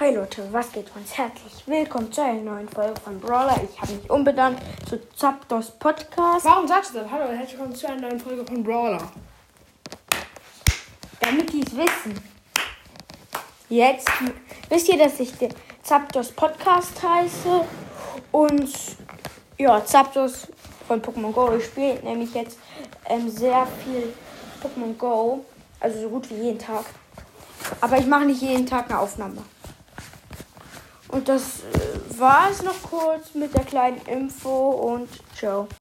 Hi Leute, was geht uns? Herzlich willkommen zu einer neuen Folge von Brawler. Ich habe mich umbenannt zu Zapdos Podcast, Warum sagst du das? Hallo, herzlich willkommen zu einer neuen Folge von Brawler. damit die es wissen. Jetzt wisst ihr, dass ich den Zapdos Podcast heiße und ja, Zapdos von Pokémon Go. Ich spiele nämlich jetzt ähm, sehr viel Pokémon Go, also so gut wie jeden Tag. Aber ich mache nicht jeden Tag eine Aufnahme. Und das äh, war es noch kurz mit der kleinen Info und ciao.